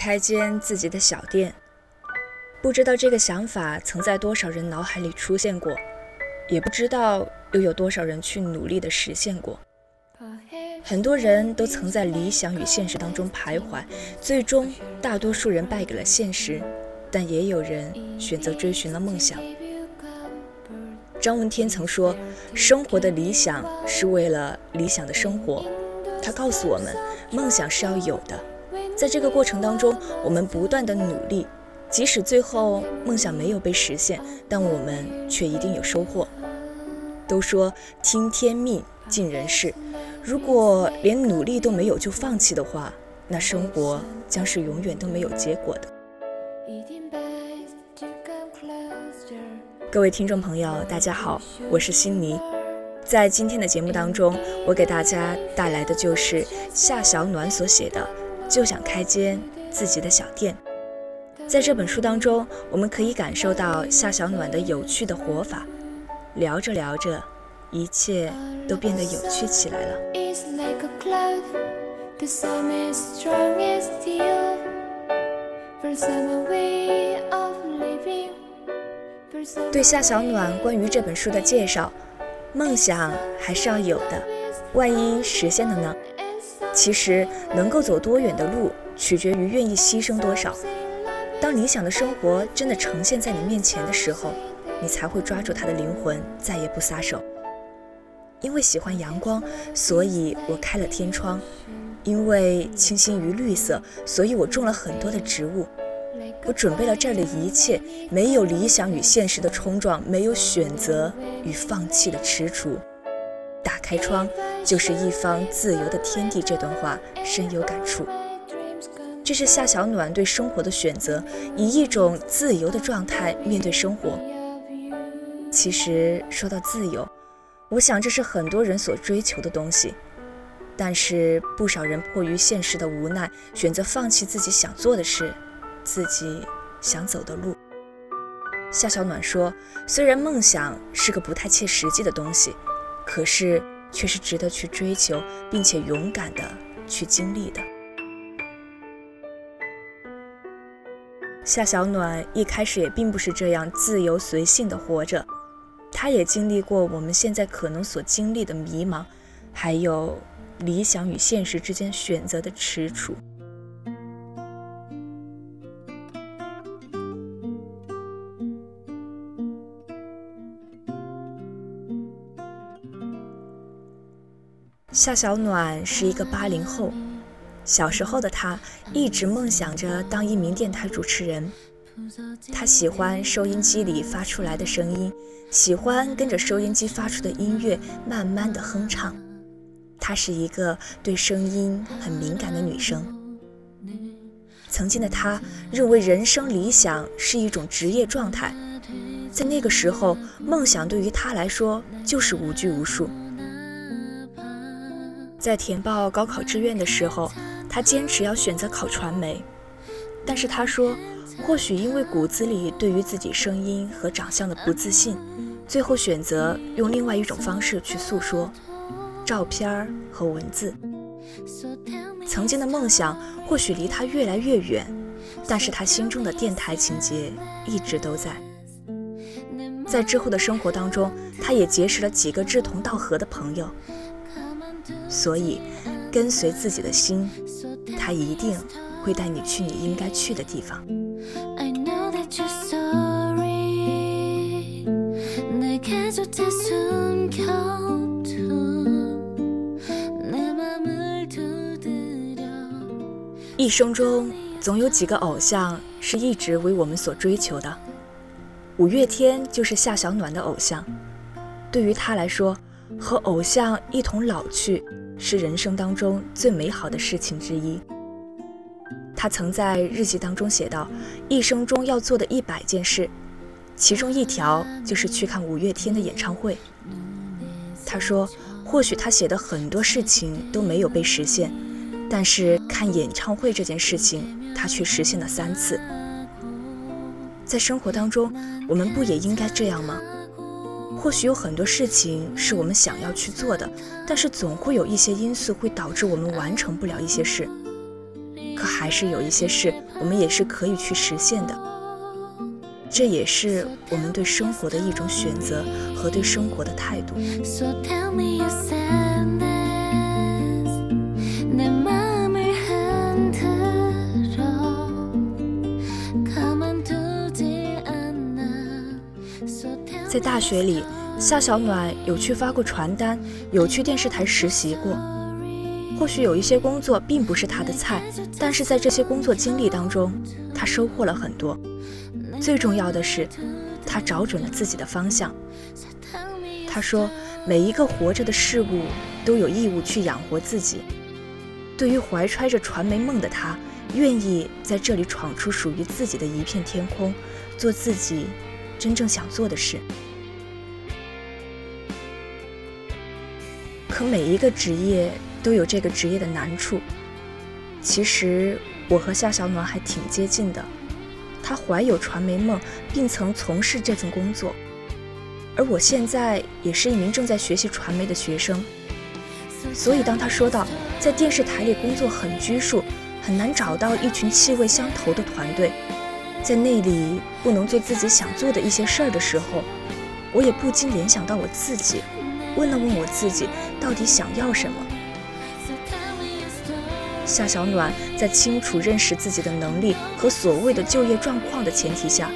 开间自己的小店。不知道这个想法曾在多少人脑海里出现过，也不知道又有多少人去努力的实现过。很多人都曾在理想与现实当中徘徊，最终大多数人败给了现实，但也有人选择追寻了梦想。张闻天曾说：“生活的理想是为了理想的生活。”他告诉我们，梦想是要有的，在这个过程当中，我们不断的努力。即使最后梦想没有被实现，但我们却一定有收获。都说听天命，尽人事。如果连努力都没有就放弃的话，那生活将是永远都没有结果的。各位听众朋友，大家好，我是心妮。在今天的节目当中，我给大家带来的就是夏小暖所写的《就想开间自己的小店》。在这本书当中，我们可以感受到夏小暖的有趣的活法。聊着聊着，一切都变得有趣起来了。对夏小暖关于这本书的介绍，梦想还是要有的，万一实现了呢？其实能够走多远的路，取决于愿意牺牲多少。当理想的生活真的呈现在你面前的时候，你才会抓住它的灵魂，再也不撒手。因为喜欢阳光，所以我开了天窗；因为倾心于绿色，所以我种了很多的植物。我准备了这儿的一切，没有理想与现实的冲撞，没有选择与放弃的踟蹰。打开窗，就是一方自由的天地。这段话深有感触。这是夏小暖对生活的选择，以一种自由的状态面对生活。其实说到自由，我想这是很多人所追求的东西，但是不少人迫于现实的无奈，选择放弃自己想做的事，自己想走的路。夏小暖说：“虽然梦想是个不太切实际的东西，可是却是值得去追求，并且勇敢的去经历的。”夏小暖一开始也并不是这样自由随性的活着，她也经历过我们现在可能所经历的迷茫，还有理想与现实之间选择的踟蹰。夏小暖是一个八零后。小时候的她一直梦想着当一名电台主持人，她喜欢收音机里发出来的声音，喜欢跟着收音机发出的音乐慢慢的哼唱。她是一个对声音很敏感的女生。曾经的她认为人生理想是一种职业状态，在那个时候，梦想对于她来说就是无拘无束。在填报高考志愿的时候。他坚持要选择考传媒，但是他说，或许因为骨子里对于自己声音和长相的不自信，最后选择用另外一种方式去诉说，照片和文字。曾经的梦想或许离他越来越远，但是他心中的电台情节一直都在。在之后的生活当中，他也结识了几个志同道合的朋友，所以跟随自己的心。他一定会带你去你应该去的地方。一生中总有几个偶像是一直为我们所追求的，五月天就是夏小暖的偶像。对于他来说，和偶像一同老去。是人生当中最美好的事情之一。他曾在日记当中写道：“一生中要做的一百件事，其中一条就是去看五月天的演唱会。”他说：“或许他写的很多事情都没有被实现，但是看演唱会这件事情，他却实现了三次。”在生活当中，我们不也应该这样吗？或许有很多事情是我们想要去做的，但是总会有一些因素会导致我们完成不了一些事。可还是有一些事，我们也是可以去实现的。这也是我们对生活的一种选择和对生活的态度。在大学里，夏小暖有去发过传单，有去电视台实习过。或许有一些工作并不是他的菜，但是在这些工作经历当中，他收获了很多。最重要的是，他找准了自己的方向。他说：“每一个活着的事物都有义务去养活自己。”对于怀揣着传媒梦的他，愿意在这里闯出属于自己的一片天空，做自己。真正想做的事，可每一个职业都有这个职业的难处。其实我和夏小暖还挺接近的，他怀有传媒梦，并曾从事这份工作，而我现在也是一名正在学习传媒的学生。所以当他说到在电视台里工作很拘束，很难找到一群气味相投的团队。在那里不能做自己想做的一些事儿的时候，我也不禁联想到我自己，问了问我自己到底想要什么。夏小暖在清楚认识自己的能力和所谓的就业状况的前提下，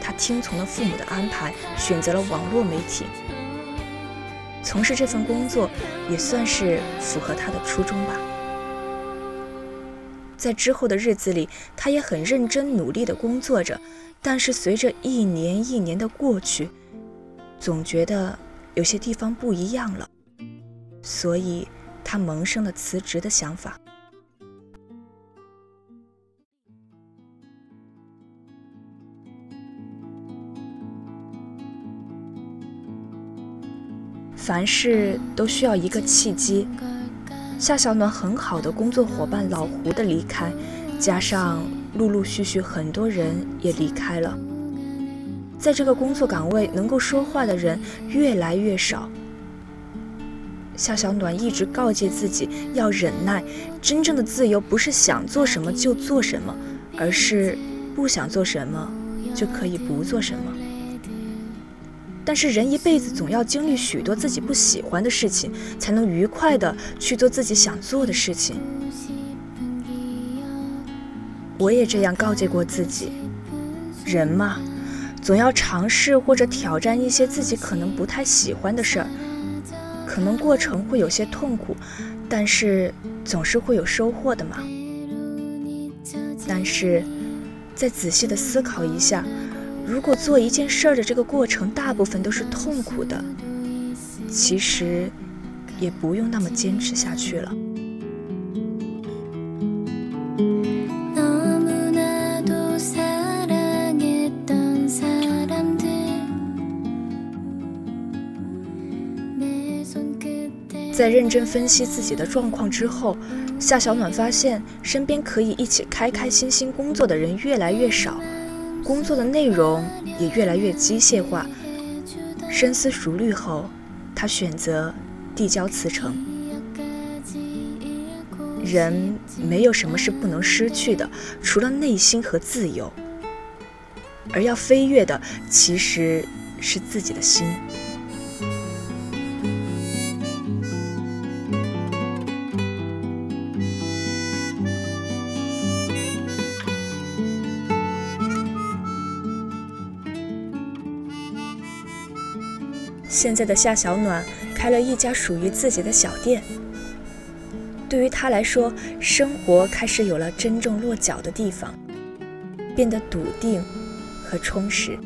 他听从了父母的安排，选择了网络媒体，从事这份工作也算是符合他的初衷吧。在之后的日子里，他也很认真努力的工作着，但是随着一年一年的过去，总觉得有些地方不一样了，所以他萌生了辞职的想法。凡事都需要一个契机。夏小暖很好的工作伙伴老胡的离开，加上陆陆续续很多人也离开了，在这个工作岗位能够说话的人越来越少。夏小暖一直告诫自己要忍耐，真正的自由不是想做什么就做什么，而是不想做什么就可以不做什么。但是人一辈子总要经历许多自己不喜欢的事情，才能愉快的去做自己想做的事情。我也这样告诫过自己，人嘛，总要尝试或者挑战一些自己可能不太喜欢的事儿，可能过程会有些痛苦，但是总是会有收获的嘛。但是，再仔细的思考一下。如果做一件事儿的这个过程大部分都是痛苦的，其实也不用那么坚持下去了。在认真分析自己的状况之后，夏小暖发现身边可以一起开开心心工作的人越来越少。工作的内容也越来越机械化。深思熟虑后，他选择递交辞呈。人没有什么是不能失去的，除了内心和自由。而要飞跃的，其实是自己的心。现在的夏小暖开了一家属于自己的小店。对于他来说，生活开始有了真正落脚的地方，变得笃定和充实。